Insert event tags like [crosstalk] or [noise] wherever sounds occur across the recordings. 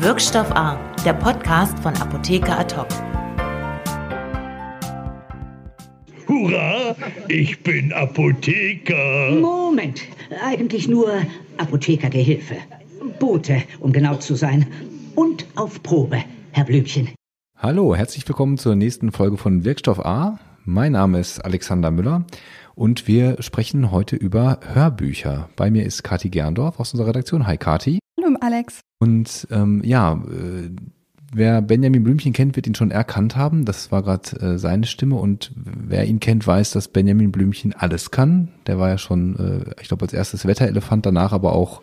Wirkstoff A, der Podcast von Apotheker Ad hoc. Hurra, ich bin Apotheker. Moment, eigentlich nur Apothekergehilfe. Bote, um genau zu sein. Und auf Probe, Herr Blümchen. Hallo, herzlich willkommen zur nächsten Folge von Wirkstoff A. Mein Name ist Alexander Müller und wir sprechen heute über Hörbücher. Bei mir ist Kati Gerndorf aus unserer Redaktion. Hi Kati. Hallo Alex. Und ähm, ja, äh, wer Benjamin Blümchen kennt, wird ihn schon erkannt haben. Das war gerade äh, seine Stimme und wer ihn kennt, weiß, dass Benjamin Blümchen alles kann. Der war ja schon, äh, ich glaube, als erstes Wetterelefant, danach aber auch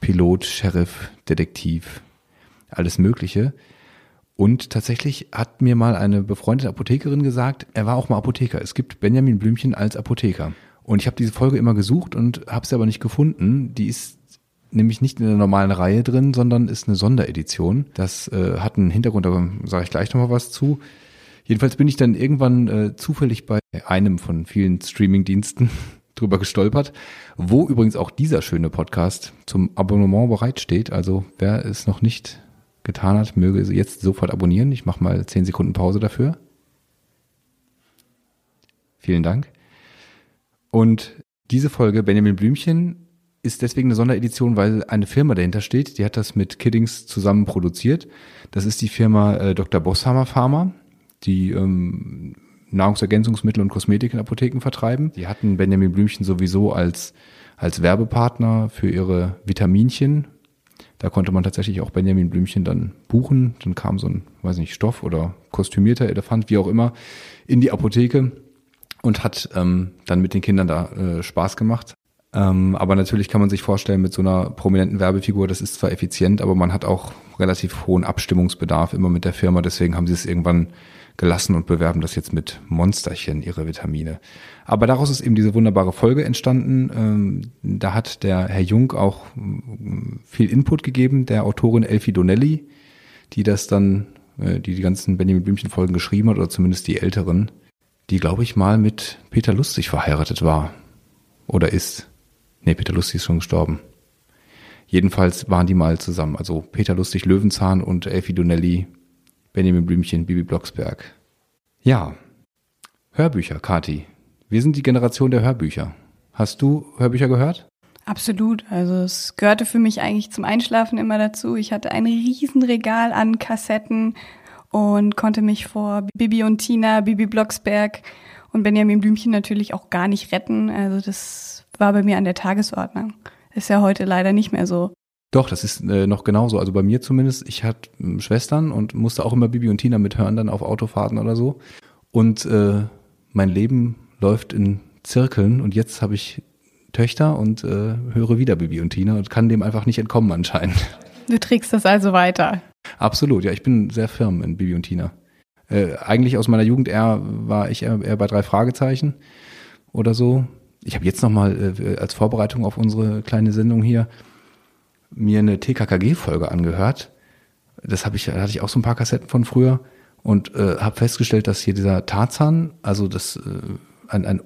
Pilot, Sheriff, Detektiv, alles Mögliche. Und tatsächlich hat mir mal eine befreundete Apothekerin gesagt, er war auch mal Apotheker. Es gibt Benjamin Blümchen als Apotheker. Und ich habe diese Folge immer gesucht und habe sie aber nicht gefunden. Die ist nämlich nicht in der normalen Reihe drin, sondern ist eine Sonderedition. Das äh, hat einen Hintergrund, da sage ich gleich nochmal was zu. Jedenfalls bin ich dann irgendwann äh, zufällig bei einem von vielen Streamingdiensten [laughs] drüber gestolpert, wo übrigens auch dieser schöne Podcast zum Abonnement bereitsteht. Also wer es noch nicht getan hat, möge jetzt sofort abonnieren. Ich mache mal zehn Sekunden Pause dafür. Vielen Dank. Und diese Folge Benjamin Blümchen ist deswegen eine Sonderedition, weil eine Firma dahinter steht, die hat das mit Kiddings zusammen produziert. Das ist die Firma äh, Dr. Bosshammer Pharma, die ähm, Nahrungsergänzungsmittel und Kosmetik in Apotheken vertreiben. Die hatten Benjamin Blümchen sowieso als, als Werbepartner für ihre Vitaminchen, da konnte man tatsächlich auch Benjamin Blümchen dann buchen. Dann kam so ein, weiß nicht, Stoff oder kostümierter Elefant, wie auch immer, in die Apotheke und hat ähm, dann mit den Kindern da äh, Spaß gemacht. Ähm, aber natürlich kann man sich vorstellen, mit so einer prominenten Werbefigur, das ist zwar effizient, aber man hat auch relativ hohen Abstimmungsbedarf immer mit der Firma. Deswegen haben sie es irgendwann gelassen und bewerben das jetzt mit Monsterchen, ihre Vitamine. Aber daraus ist eben diese wunderbare Folge entstanden. Ähm, da hat der Herr Jung auch ähm, viel Input gegeben, der Autorin Elfie Donnelly, die das dann, äh, die die ganzen Benjamin Blümchen Folgen geschrieben hat, oder zumindest die älteren, die, glaube ich, mal mit Peter Lustig verheiratet war. Oder ist. Nee, Peter Lustig ist schon gestorben. Jedenfalls waren die mal zusammen. Also Peter Lustig, Löwenzahn und Elfie Donnelly, Benjamin Blümchen, Bibi Blocksberg. Ja, Hörbücher, Kati. Wir sind die Generation der Hörbücher. Hast du Hörbücher gehört? Absolut. Also es gehörte für mich eigentlich zum Einschlafen immer dazu. Ich hatte ein Riesenregal an Kassetten und konnte mich vor Bibi und Tina, Bibi Blocksberg und Benjamin Blümchen natürlich auch gar nicht retten. Also das war bei mir an der Tagesordnung. Ist ja heute leider nicht mehr so. Doch, das ist äh, noch genauso. Also bei mir zumindest. Ich hatte äh, Schwestern und musste auch immer Bibi und Tina mithören, dann auf Autofahrten oder so. Und äh, mein Leben läuft in Zirkeln und jetzt habe ich Töchter und äh, höre wieder Bibi und Tina und kann dem einfach nicht entkommen anscheinend. Du trägst das also weiter. Absolut, ja, ich bin sehr firm in Bibi und Tina. Äh, eigentlich aus meiner Jugend eher war ich eher, eher bei drei Fragezeichen oder so. Ich habe jetzt nochmal äh, als Vorbereitung auf unsere kleine Sendung hier mir eine TKKG-Folge angehört. Das habe ich, da hatte ich auch so ein paar Kassetten von früher und äh, habe festgestellt, dass hier dieser Tarzan, also das äh, ein, ein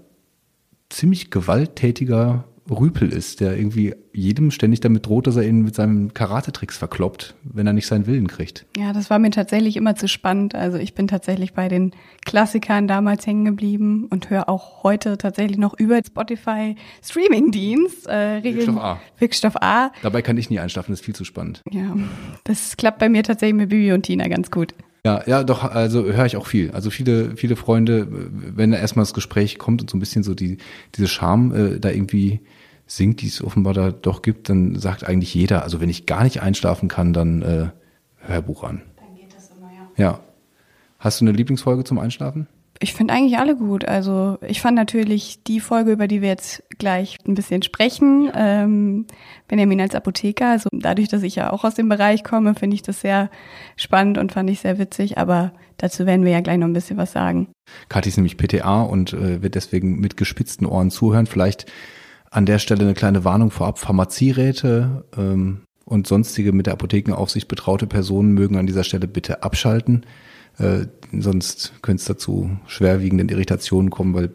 ziemlich gewalttätiger Rüpel ist, der irgendwie jedem ständig damit droht, dass er ihn mit seinen Karatetricks verkloppt, wenn er nicht seinen Willen kriegt. Ja, das war mir tatsächlich immer zu spannend. Also ich bin tatsächlich bei den Klassikern damals hängen geblieben und höre auch heute tatsächlich noch über Spotify Streaming-Dienst äh, Wirkstoff A. Wirkstoff A. Dabei kann ich nie einschlafen, das ist viel zu spannend. Ja, das klappt bei mir tatsächlich mit Bibi und Tina ganz gut. Ja, ja, doch, also höre ich auch viel. Also viele, viele Freunde, wenn da erstmal das Gespräch kommt und so ein bisschen so die, diese Charme äh, da irgendwie singt, die es offenbar da doch gibt, dann sagt eigentlich jeder, also wenn ich gar nicht einschlafen kann, dann äh, Hörbuch an. Dann geht das immer, ja. Ja. Hast du eine Lieblingsfolge zum Einschlafen? Ich finde eigentlich alle gut. Also ich fand natürlich die Folge, über die wir jetzt gleich ein bisschen sprechen, ähm, Benjamin als Apotheker. Also dadurch, dass ich ja auch aus dem Bereich komme, finde ich das sehr spannend und fand ich sehr witzig. Aber dazu werden wir ja gleich noch ein bisschen was sagen. Kathi ist nämlich PTA und äh, wird deswegen mit gespitzten Ohren zuhören. Vielleicht an der Stelle eine kleine Warnung vorab. Pharmazieräte ähm, und sonstige mit der Apothekenaufsicht betraute Personen mögen an dieser Stelle bitte abschalten. Äh, sonst könnte es dazu schwerwiegenden Irritationen kommen, weil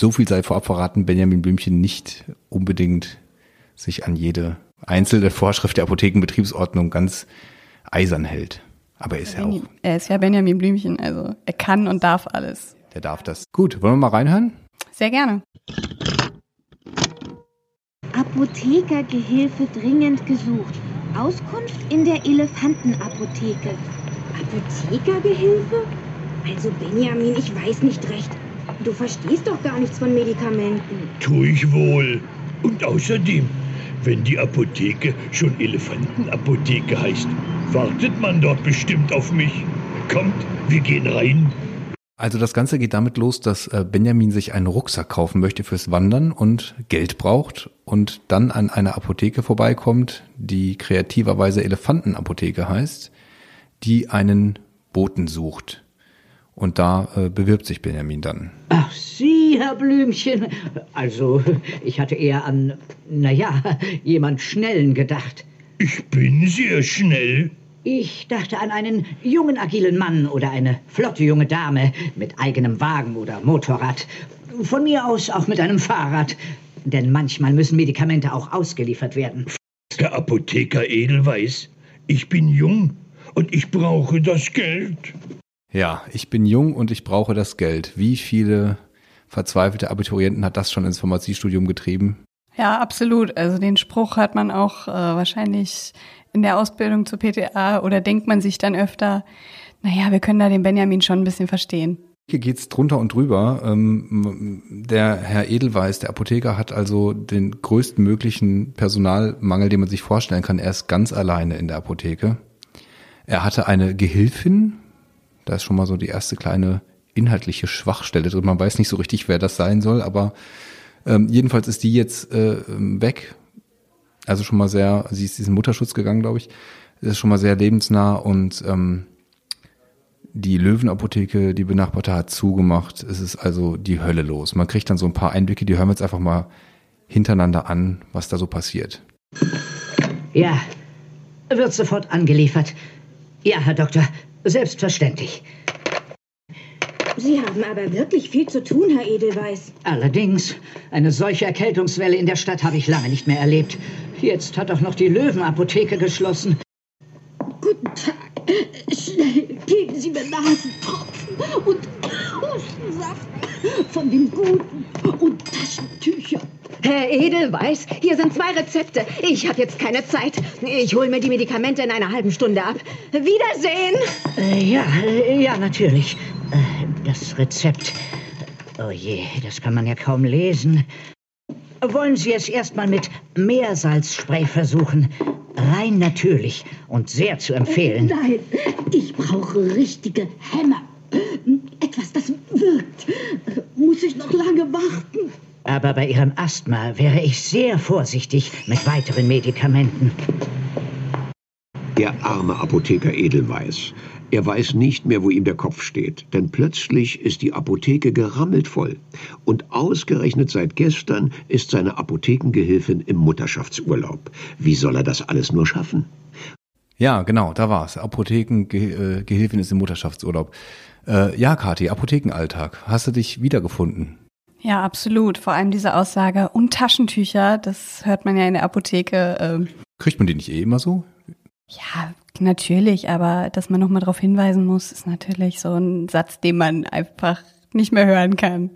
so viel sei vorab verraten, Benjamin Blümchen nicht unbedingt sich an jede einzelne Vorschrift der Apothekenbetriebsordnung ganz eisern hält. Aber er ist ja auch, Er ist ja Benjamin Blümchen, also er kann und darf alles. der darf das. Gut, wollen wir mal reinhören? Sehr gerne. Apothekergehilfe dringend gesucht. Auskunft in der Elefantenapotheke. Apothekergehilfe? Also Benjamin, ich weiß nicht recht. Du verstehst doch gar nichts von Medikamenten. Tu ich wohl. Und außerdem, wenn die Apotheke schon Elefantenapotheke heißt, wartet man dort bestimmt auf mich. Kommt, wir gehen rein. Also das Ganze geht damit los, dass äh, Benjamin sich einen Rucksack kaufen möchte fürs Wandern und Geld braucht und dann an einer Apotheke vorbeikommt, die kreativerweise Elefantenapotheke heißt, die einen Boten sucht. Und da äh, bewirbt sich Benjamin dann. Ach, Sie, Herr Blümchen. Also, ich hatte eher an, naja, jemand Schnellen gedacht. Ich bin sehr schnell. Ich dachte an einen jungen, agilen Mann oder eine flotte junge Dame mit eigenem Wagen oder Motorrad. Von mir aus auch mit einem Fahrrad. Denn manchmal müssen Medikamente auch ausgeliefert werden. Herr Apotheker Edelweiß, ich bin jung und ich brauche das Geld. Ja, ich bin jung und ich brauche das Geld. Wie viele verzweifelte Abiturienten hat das schon ins Pharmaziestudium getrieben? Ja, absolut. Also den Spruch hat man auch äh, wahrscheinlich in der Ausbildung zur PTA oder denkt man sich dann öfter, naja, wir können da den Benjamin schon ein bisschen verstehen. Hier geht's drunter und drüber. Ähm, der Herr Edelweiß, der Apotheker, hat also den größten möglichen Personalmangel, den man sich vorstellen kann. Er ist ganz alleine in der Apotheke. Er hatte eine Gehilfin. Da ist schon mal so die erste kleine inhaltliche Schwachstelle drin. Man weiß nicht so richtig, wer das sein soll, aber ähm, jedenfalls ist die jetzt äh, weg. Also schon mal sehr, sie ist diesen Mutterschutz gegangen, glaube ich. Das ist schon mal sehr lebensnah und ähm, die Löwenapotheke, die benachbarte, hat zugemacht. Es ist also die Hölle los. Man kriegt dann so ein paar Einblicke, die hören wir jetzt einfach mal hintereinander an, was da so passiert. Ja, wird sofort angeliefert. Ja, Herr Doktor, selbstverständlich. Sie haben aber wirklich viel zu tun, Herr Edelweiß. Allerdings, eine solche Erkältungswelle in der Stadt habe ich lange nicht mehr erlebt. Jetzt hat auch noch die Löwenapotheke geschlossen. Guten Tag. Schnell, geben Sie mir Nasentropfen und Hustensaft von dem Guten und Taschentücher. Herr Edelweiß, hier sind zwei Rezepte. Ich habe jetzt keine Zeit. Ich hole mir die Medikamente in einer halben Stunde ab. Wiedersehen! Äh, ja, äh, ja, natürlich. Äh, das Rezept. Oh je, das kann man ja kaum lesen. Wollen Sie es erstmal mit Meersalzspray versuchen? Rein natürlich und sehr zu empfehlen. Nein, ich brauche richtige Hämmer. Etwas, das wirkt. Muss ich noch lange warten? Aber bei Ihrem Asthma wäre ich sehr vorsichtig mit weiteren Medikamenten. Der arme Apotheker Edelweiß. Er weiß nicht mehr, wo ihm der Kopf steht, denn plötzlich ist die Apotheke gerammelt voll. Und ausgerechnet seit gestern ist seine Apothekengehilfin im Mutterschaftsurlaub. Wie soll er das alles nur schaffen? Ja, genau, da war's. Apothekengehilfin ist im Mutterschaftsurlaub. Äh, ja, Kathi, Apothekenalltag. Hast du dich wiedergefunden? Ja, absolut. Vor allem diese Aussage und Taschentücher, das hört man ja in der Apotheke. Ähm, Kriegt man die nicht eh immer so? Ja, natürlich, aber dass man nochmal darauf hinweisen muss, ist natürlich so ein Satz, den man einfach nicht mehr hören kann.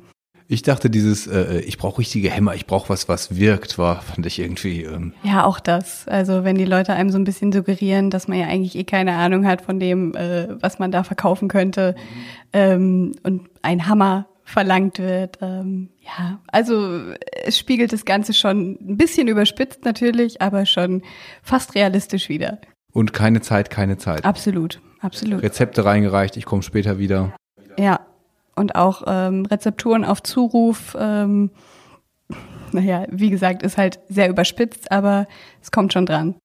Ich dachte, dieses, äh, ich brauche richtige Hämmer, ich brauche was, was wirkt, war, fand ich irgendwie. Ähm, Ja, auch das. Also wenn die Leute einem so ein bisschen suggerieren, dass man ja eigentlich eh keine Ahnung hat von dem, äh, was man da verkaufen könnte ähm, und ein Hammer verlangt wird. Ähm, ja, also es spiegelt das Ganze schon ein bisschen überspitzt natürlich, aber schon fast realistisch wieder. Und keine Zeit, keine Zeit. Absolut, absolut. Rezepte reingereicht, ich komme später wieder. Ja, und auch ähm, Rezepturen auf Zuruf. Ähm, naja, wie gesagt, ist halt sehr überspitzt, aber es kommt schon dran.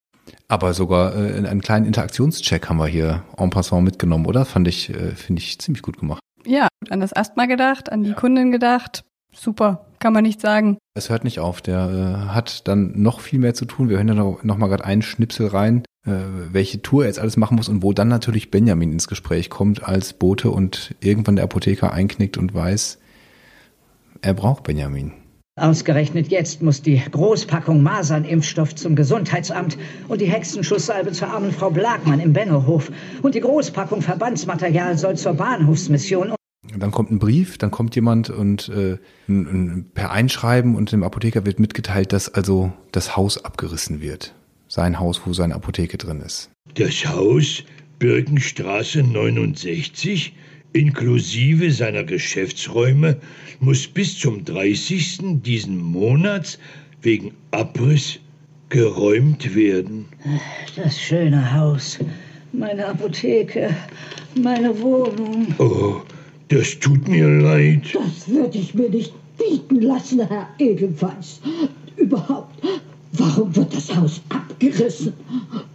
Aber sogar äh, einen kleinen Interaktionscheck haben wir hier en passant mitgenommen, oder? Fand ich, äh, finde ich ziemlich gut gemacht. Ja, an das Asthma gedacht, an die Kundin gedacht. Super, kann man nicht sagen. Es hört nicht auf, der äh, hat dann noch viel mehr zu tun. Wir hören ja noch, noch mal gerade einen Schnipsel rein, äh, welche Tour er jetzt alles machen muss und wo dann natürlich Benjamin ins Gespräch kommt als Bote und irgendwann der Apotheker einknickt und weiß, er braucht Benjamin. Ausgerechnet jetzt muss die Großpackung Masernimpfstoff zum Gesundheitsamt und die Hexenschusssalbe zur armen Frau Blagmann im Bennohof und die Großpackung Verbandsmaterial soll zur Bahnhofsmission. Dann kommt ein Brief, dann kommt jemand und äh, ein, ein, per Einschreiben und dem Apotheker wird mitgeteilt, dass also das Haus abgerissen wird. Sein Haus, wo seine Apotheke drin ist. Das Haus Birkenstraße 69 inklusive seiner Geschäftsräume muss bis zum 30. diesen Monats wegen Abriss geräumt werden. Das schöne Haus, meine Apotheke, meine Wohnung. Oh, das tut mir leid. Das würde ich mir nicht bieten lassen, Herr Edelweiß. Überhaupt, warum wird das Haus abgerissen?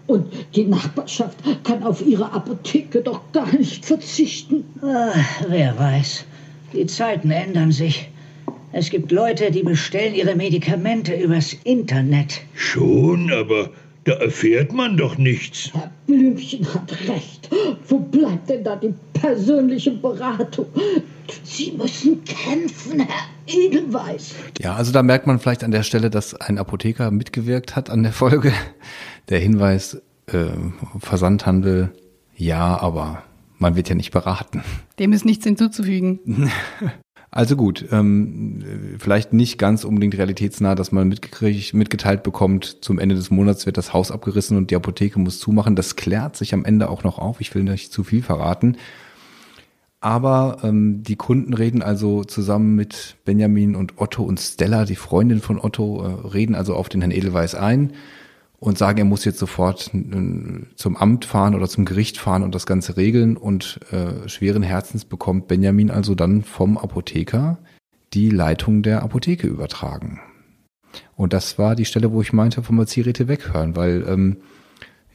Und die Nachbarschaft kann auf ihre Apotheke doch gar nicht verzichten. Ach, wer weiß. Die Zeiten ändern sich. Es gibt Leute, die bestellen ihre Medikamente übers Internet. Schon, aber da erfährt man doch nichts. Herr Blümchen hat recht. Wo bleibt denn da die persönliche Beratung? Sie müssen kämpfen, Herr Edelweiß. Ja, also da merkt man vielleicht an der Stelle, dass ein Apotheker mitgewirkt hat an der Folge. Der Hinweis, äh, Versandhandel, ja, aber man wird ja nicht beraten. Dem ist nichts hinzuzufügen. [laughs] Also gut, ähm, vielleicht nicht ganz unbedingt realitätsnah, dass man mitgeteilt bekommt, zum Ende des Monats wird das Haus abgerissen und die Apotheke muss zumachen. Das klärt sich am Ende auch noch auf. Ich will nicht zu viel verraten. Aber ähm, die Kunden reden also zusammen mit Benjamin und Otto und Stella, die Freundin von Otto, äh, reden also auf den Herrn Edelweiß ein und sagen, er muss jetzt sofort äh, zum Amt fahren oder zum Gericht fahren und das Ganze regeln. Und äh, schweren Herzens bekommt Benjamin also dann vom Apotheker die Leitung der Apotheke übertragen. Und das war die Stelle, wo ich meinte, vom Zielräte weghören, weil ähm,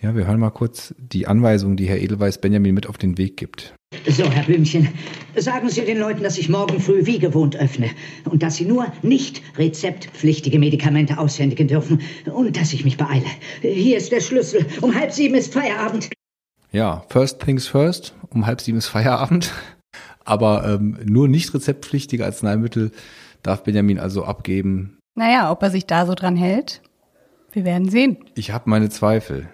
ja, wir hören mal kurz die Anweisung, die Herr Edelweiß Benjamin mit auf den Weg gibt. So, Herr Blümchen, sagen Sie den Leuten, dass ich morgen früh wie gewohnt öffne und dass sie nur nicht rezeptpflichtige Medikamente aushändigen dürfen und dass ich mich beeile. Hier ist der Schlüssel. Um halb sieben ist Feierabend. Ja, first things first. Um halb sieben ist Feierabend. [laughs] Aber ähm, nur nicht rezeptpflichtige Arzneimittel darf Benjamin also abgeben. Naja, ob er sich da so dran hält, wir werden sehen. Ich habe meine Zweifel.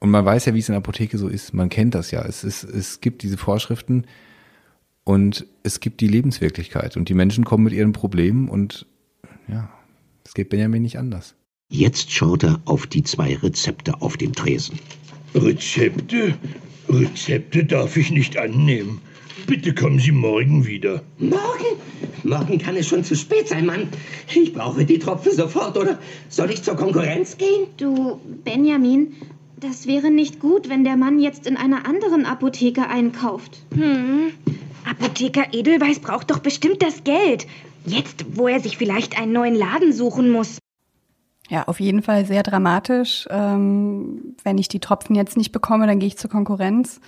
Und man weiß ja, wie es in der Apotheke so ist. Man kennt das ja. Es, ist, es gibt diese Vorschriften und es gibt die Lebenswirklichkeit. Und die Menschen kommen mit ihren Problemen und ja, es geht Benjamin nicht anders. Jetzt schaut er auf die zwei Rezepte auf dem Tresen. Rezepte? Rezepte darf ich nicht annehmen. Bitte kommen Sie morgen wieder. Morgen? Morgen kann es schon zu spät sein, Mann. Ich brauche die Tropfen sofort, oder soll ich zur Konkurrenz gehen? Du, Benjamin, das wäre nicht gut, wenn der Mann jetzt in einer anderen Apotheke einkauft. Hm. Apotheker Edelweiß braucht doch bestimmt das Geld. Jetzt, wo er sich vielleicht einen neuen Laden suchen muss. Ja, auf jeden Fall sehr dramatisch. Ähm, wenn ich die Tropfen jetzt nicht bekomme, dann gehe ich zur Konkurrenz.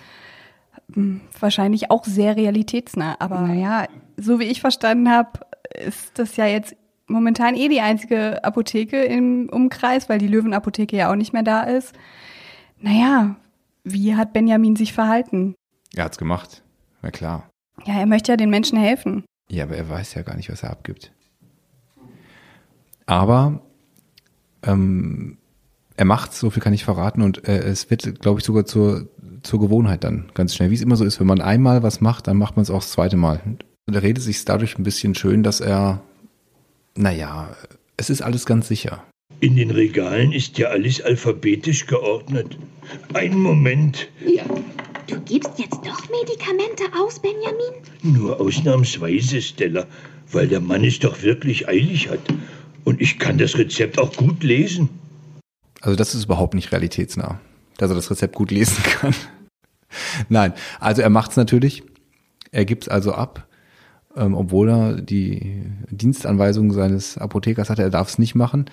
Hm, wahrscheinlich auch sehr realitätsnah. Aber naja, so wie ich verstanden habe, ist das ja jetzt momentan eh die einzige Apotheke im Umkreis, weil die Löwenapotheke ja auch nicht mehr da ist. Naja, wie hat Benjamin sich verhalten? Er hat's gemacht. Na klar. Ja, er möchte ja den Menschen helfen. Ja, aber er weiß ja gar nicht, was er abgibt. Aber ähm, er macht's, so viel kann ich verraten, und äh, es wird, glaube ich, sogar zur, zur Gewohnheit dann ganz schnell. Wie es immer so ist, wenn man einmal was macht, dann macht man es auch das zweite Mal. Und er redet sich dadurch ein bisschen schön, dass er, naja, es ist alles ganz sicher. In den Regalen ist ja alles alphabetisch geordnet. Einen Moment. Ja. Du gibst jetzt doch Medikamente aus, Benjamin? Nur ausnahmsweise, Stella, weil der Mann es doch wirklich eilig hat. Und ich kann das Rezept auch gut lesen. Also das ist überhaupt nicht realitätsnah, dass er das Rezept gut lesen [laughs] kann. Nein, also er macht's natürlich. Er gibt's also ab, ähm, obwohl er die Dienstanweisung seines Apothekers hatte, er darf es nicht machen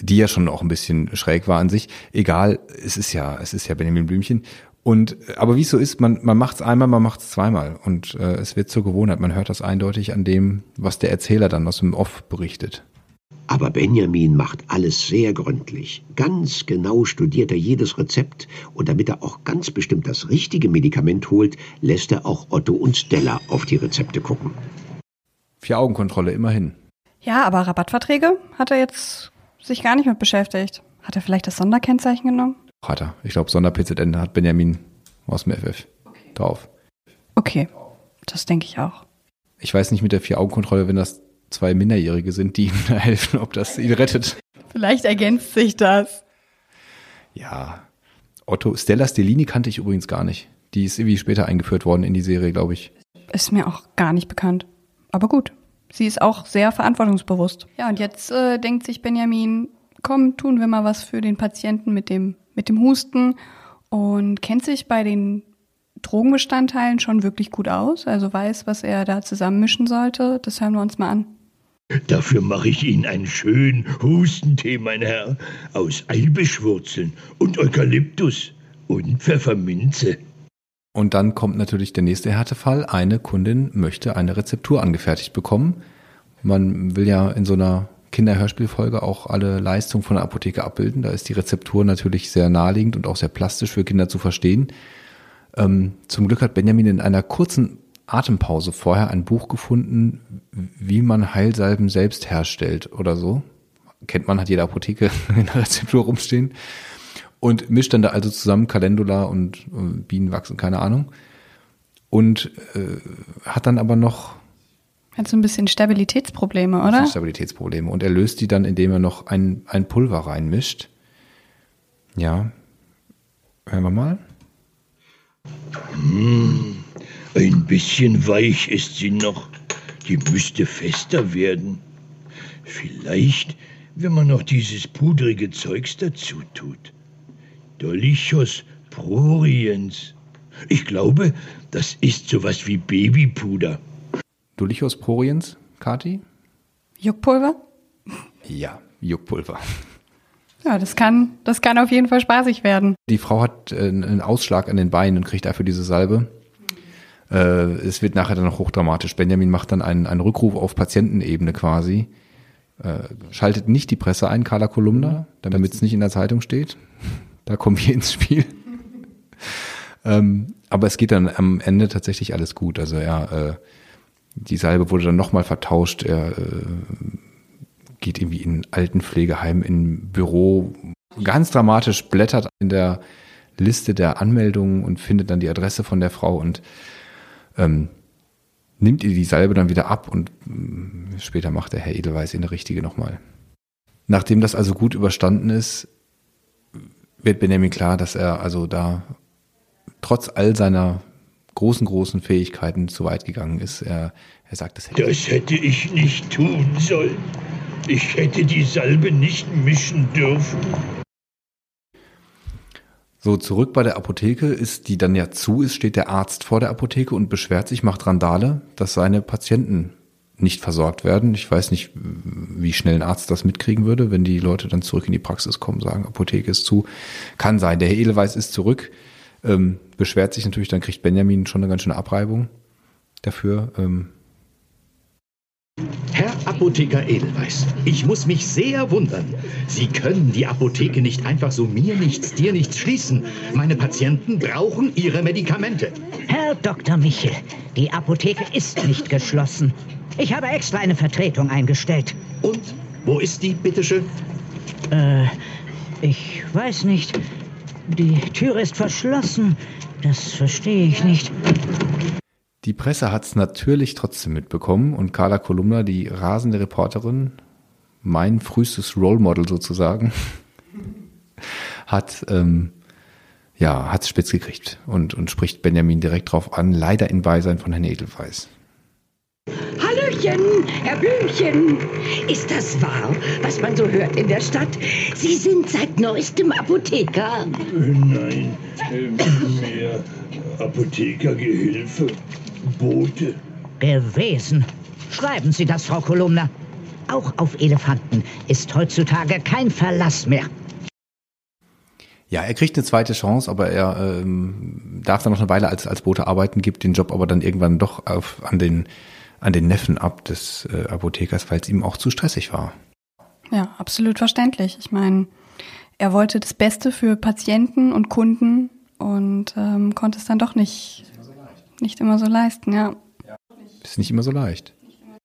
die ja schon auch ein bisschen schräg war an sich. Egal, es ist ja, es ist ja Benjamin Blümchen. Und aber wie es so ist, man, man macht es einmal, man macht es zweimal und äh, es wird zur Gewohnheit. Man hört das eindeutig an dem, was der Erzähler dann aus dem Off berichtet. Aber Benjamin macht alles sehr gründlich. Ganz genau studiert er jedes Rezept und damit er auch ganz bestimmt das richtige Medikament holt, lässt er auch Otto und Stella auf die Rezepte gucken. Vier Augenkontrolle immerhin. Ja, aber Rabattverträge hat er jetzt sich gar nicht mit beschäftigt. Hat er vielleicht das Sonderkennzeichen genommen? Hat er. Ich glaube, Sonder-PZN hat Benjamin aus dem FF drauf. Okay, das denke ich auch. Ich weiß nicht mit der Vier-Augen-Kontrolle, wenn das zwei Minderjährige sind, die ihm [laughs] da helfen, ob das ihn rettet. Vielleicht ergänzt sich das. Ja. Otto, Stella Stellini kannte ich übrigens gar nicht. Die ist irgendwie später eingeführt worden in die Serie, glaube ich. Ist mir auch gar nicht bekannt. Aber gut, sie ist auch sehr verantwortungsbewusst. Ja, und jetzt äh, denkt sich Benjamin, komm, tun wir mal was für den Patienten mit dem, mit dem Husten und kennt sich bei den Drogenbestandteilen schon wirklich gut aus, also weiß, was er da zusammenmischen sollte. Das hören wir uns mal an. Dafür mache ich Ihnen einen schönen Hustentee, mein Herr, aus Eilbeschwurzeln und Eukalyptus und Pfefferminze. Und dann kommt natürlich der nächste Härtefall. Eine Kundin möchte eine Rezeptur angefertigt bekommen. Man will ja in so einer Kinderhörspielfolge auch alle Leistungen von der Apotheke abbilden. Da ist die Rezeptur natürlich sehr naheliegend und auch sehr plastisch für Kinder zu verstehen. Ähm, zum Glück hat Benjamin in einer kurzen Atempause vorher ein Buch gefunden, wie man Heilsalben selbst herstellt oder so. Kennt man, hat jede Apotheke [laughs] in der Rezeptur rumstehen. Und mischt dann da also zusammen Calendula und äh, Bienenwachs und keine Ahnung. Und äh, hat dann aber noch hat so ein bisschen Stabilitätsprobleme, oder? Stabilitätsprobleme. Und er löst die dann, indem er noch ein, ein Pulver reinmischt. Ja. Hören wir mal. Hm, ein bisschen weich ist sie noch. Die müsste fester werden. Vielleicht, wenn man noch dieses pudrige Zeugs dazu tut. Dolichos proriens. Ich glaube, das ist sowas wie Babypuder. Dolichos proriens, Kati? Juckpulver? Ja, Juckpulver. Ja, das kann, das kann auf jeden Fall spaßig werden. Die Frau hat äh, einen Ausschlag an den Beinen und kriegt dafür diese Salbe. Äh, es wird nachher dann noch hochdramatisch. Benjamin macht dann einen, einen Rückruf auf Patientenebene quasi. Äh, schaltet nicht die Presse ein, Carla Kolumna, damit es nicht in der Zeitung steht. Da kommen wir ins Spiel. ähm, aber es geht dann am Ende tatsächlich alles gut. Also ja, äh, die Salbe wurde dann nochmal vertauscht. Er äh, geht irgendwie in Altenpflegeheim, in Büro, ganz dramatisch blättert in der Liste der Anmeldungen und findet dann die Adresse von der Frau und ähm, nimmt ihr die Salbe dann wieder ab und äh, später macht der Herr Edelweiß eine richtige nochmal. Nachdem das also gut überstanden ist, wird Benjamin klar, dass er also da trotz all seiner großen, großen Fähigkeiten zu weit gegangen ist. Er, er sagt, das hätte, das hätte ich nicht tun sollen. Ich hätte die Salbe nicht mischen dürfen. So, zurück bei der Apotheke ist, die dann ja zu ist, steht der Arzt vor der Apotheke und beschwert sich, macht Randale, dass seine Patienten nicht versorgt werden. Ich weiß nicht, wie schnell ein Arzt das mitkriegen würde, wenn die Leute dann zurück in die Praxis kommen, sagen, Apotheke ist zu. Kann sein. Der Herr Edelweiß ist zurück, ähm, beschwert sich natürlich, dann kriegt Benjamin schon eine ganz schöne Abreibung dafür. Ähm, Herr Apotheker Edelweiß, ich muss mich sehr wundern. Sie können die Apotheke nicht einfach so mir nichts, dir nichts schließen. Meine Patienten brauchen ihre Medikamente. Herr Dr. Michel, die Apotheke ist nicht geschlossen. Ich habe extra eine Vertretung eingestellt. Und wo ist die, bitteschön? Äh, ich weiß nicht. Die Tür ist verschlossen. Das verstehe ich nicht. Die Presse hat es natürlich trotzdem mitbekommen und Carla Kolumna, die rasende Reporterin, mein frühestes Role Model sozusagen, [laughs] hat ähm, ja hat's spitz gekriegt und, und spricht Benjamin direkt drauf an, leider in Beisein von Herrn Edelweiß. Hallöchen, Herr Blümchen. Ist das wahr, was man so hört in der Stadt? Sie sind seit neuestem Apotheker. Nein, mehr Apothekergehilfe. Bote. Gewesen. Schreiben Sie das, Frau Kolumna. Auch auf Elefanten ist heutzutage kein Verlass mehr. Ja, er kriegt eine zweite Chance, aber er ähm, darf dann noch eine Weile als, als Bote arbeiten, gibt den Job aber dann irgendwann doch auf, an, den, an den Neffen ab des äh, Apothekers, weil es ihm auch zu stressig war. Ja, absolut verständlich. Ich meine, er wollte das Beste für Patienten und Kunden und ähm, konnte es dann doch nicht nicht immer so leisten, ja. Ist nicht immer so leicht.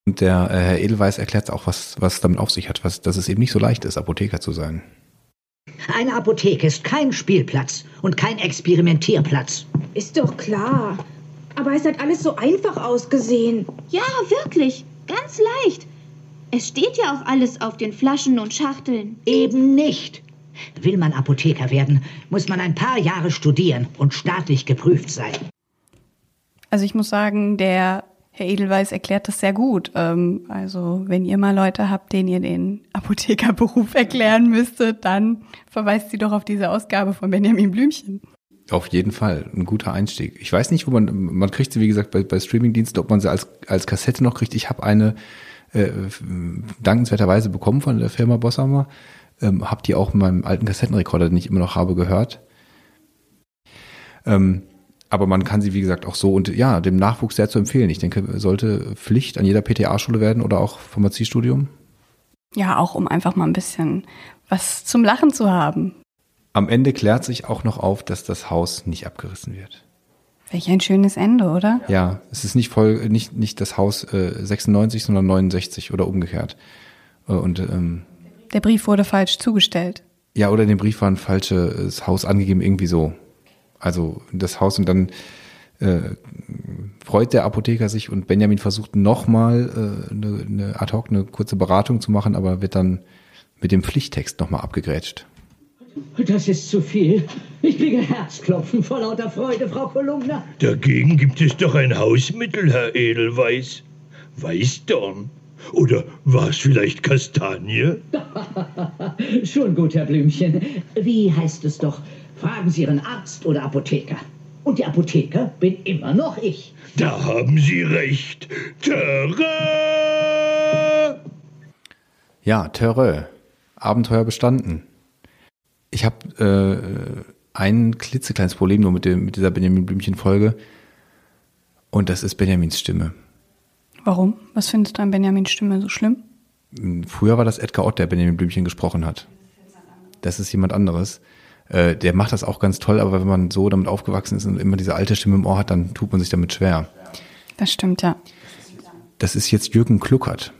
Und der äh, Herr Edelweiß erklärt auch, was, was damit auf sich hat, was, dass es eben nicht so leicht ist, Apotheker zu sein. Eine Apotheke ist kein Spielplatz und kein Experimentierplatz. Ist doch klar. Aber es hat alles so einfach ausgesehen. Ja, wirklich. Ganz leicht. Es steht ja auch alles auf den Flaschen und Schachteln. Eben nicht. Will man Apotheker werden, muss man ein paar Jahre studieren und staatlich geprüft sein. Also ich muss sagen, der Herr Edelweiß erklärt das sehr gut. Ähm, also wenn ihr mal Leute habt, denen ihr den Apothekerberuf [laughs] erklären müsstet, dann verweist sie doch auf diese Ausgabe von Benjamin Blümchen. Auf jeden Fall, ein guter Einstieg. Ich weiß nicht, wo man, man kriegt sie, wie gesagt, bei, bei Streamingdiensten, ob man sie als, als Kassette noch kriegt. Ich habe eine äh, dankenswerterweise bekommen von der Firma Bosshammer. Ähm, hab die auch in meinem alten Kassettenrekorder, den ich immer noch habe, gehört. Ähm, aber man kann sie, wie gesagt, auch so und ja, dem Nachwuchs sehr zu empfehlen. Ich denke, sollte Pflicht an jeder PTA-Schule werden oder auch Pharmaziestudium. Ja, auch um einfach mal ein bisschen was zum Lachen zu haben. Am Ende klärt sich auch noch auf, dass das Haus nicht abgerissen wird. Welch ein schönes Ende, oder? Ja, es ist nicht voll, nicht, nicht das Haus äh, 96, sondern 69 oder umgekehrt. Äh, und ähm, der Brief wurde falsch zugestellt. Ja, oder in dem Brief war ein falsches Haus angegeben, irgendwie so. Also das Haus und dann äh, freut der Apotheker sich und Benjamin versucht nochmal äh, eine, eine ad hoc, eine kurze Beratung zu machen, aber wird dann mit dem Pflichttext nochmal abgegrätscht. Das ist zu viel. Ich kriege Herzklopfen vor lauter Freude, Frau Kolumna. Dagegen gibt es doch ein Hausmittel, Herr Edelweiß. Weißdorn. Oder war es vielleicht Kastanie? [laughs] Schon gut, Herr Blümchen. Wie heißt es doch? Fragen Sie Ihren Arzt oder Apotheker. Und die Apotheker bin immer noch ich. Da haben Sie recht. Töre! Ja, Töre. Abenteuer bestanden. Ich habe äh, ein klitzekleines Problem nur mit, dem, mit dieser Benjamin Blümchen-Folge. Und das ist Benjamins Stimme. Warum? Was findest du an Benjamins Stimme so schlimm? Früher war das Edgar Ott, der Benjamin Blümchen gesprochen hat. Das ist jemand anderes. Äh, der macht das auch ganz toll, aber wenn man so damit aufgewachsen ist und immer diese alte Stimme im Ohr hat, dann tut man sich damit schwer. Das stimmt, ja. Das ist jetzt Jürgen Kluckert.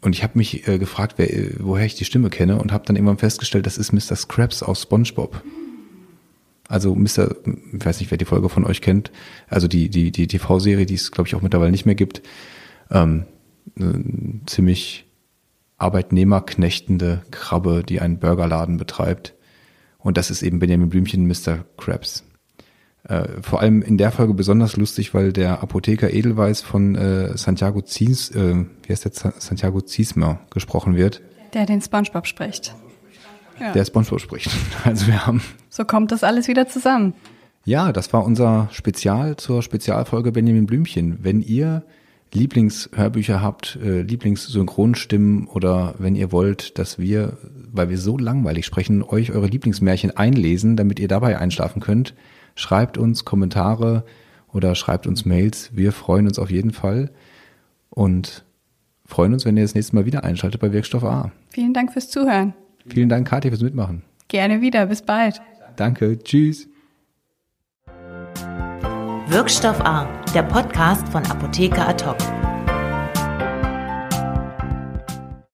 Und ich habe mich äh, gefragt, wer, woher ich die Stimme kenne und habe dann irgendwann festgestellt, das ist Mr. Scraps aus SpongeBob. Also Mr., ich weiß nicht, wer die Folge von euch kennt, also die, die, die TV-Serie, die es, glaube ich, auch mittlerweile nicht mehr gibt, ähm, ziemlich arbeitnehmerknechtende Krabbe, die einen Burgerladen betreibt. Und das ist eben Benjamin Blümchen, Mr. Krabs. Äh, vor allem in der Folge besonders lustig, weil der Apotheker Edelweiß von äh, Santiago Zies, äh, wie heißt der Santiago Ziesmer gesprochen wird. Der den Spongebob spricht. Ja. Der Spongebob spricht. [laughs] Also wir haben. So kommt das alles wieder zusammen. Ja, das war unser Spezial zur Spezialfolge Benjamin Blümchen. Wenn ihr Lieblingshörbücher habt, äh, Lieblingssynchronstimmen oder wenn ihr wollt, dass wir, weil wir so langweilig sprechen, euch eure Lieblingsmärchen einlesen, damit ihr dabei einschlafen könnt, schreibt uns Kommentare oder schreibt uns Mails. Wir freuen uns auf jeden Fall und freuen uns, wenn ihr das nächste Mal wieder einschaltet bei Wirkstoff A. Vielen Dank fürs Zuhören. Vielen Dank, Kathi, fürs Mitmachen. Gerne wieder. Bis bald. Danke. Tschüss. Wirkstoff A, der Podcast von Apotheker Ad hoc.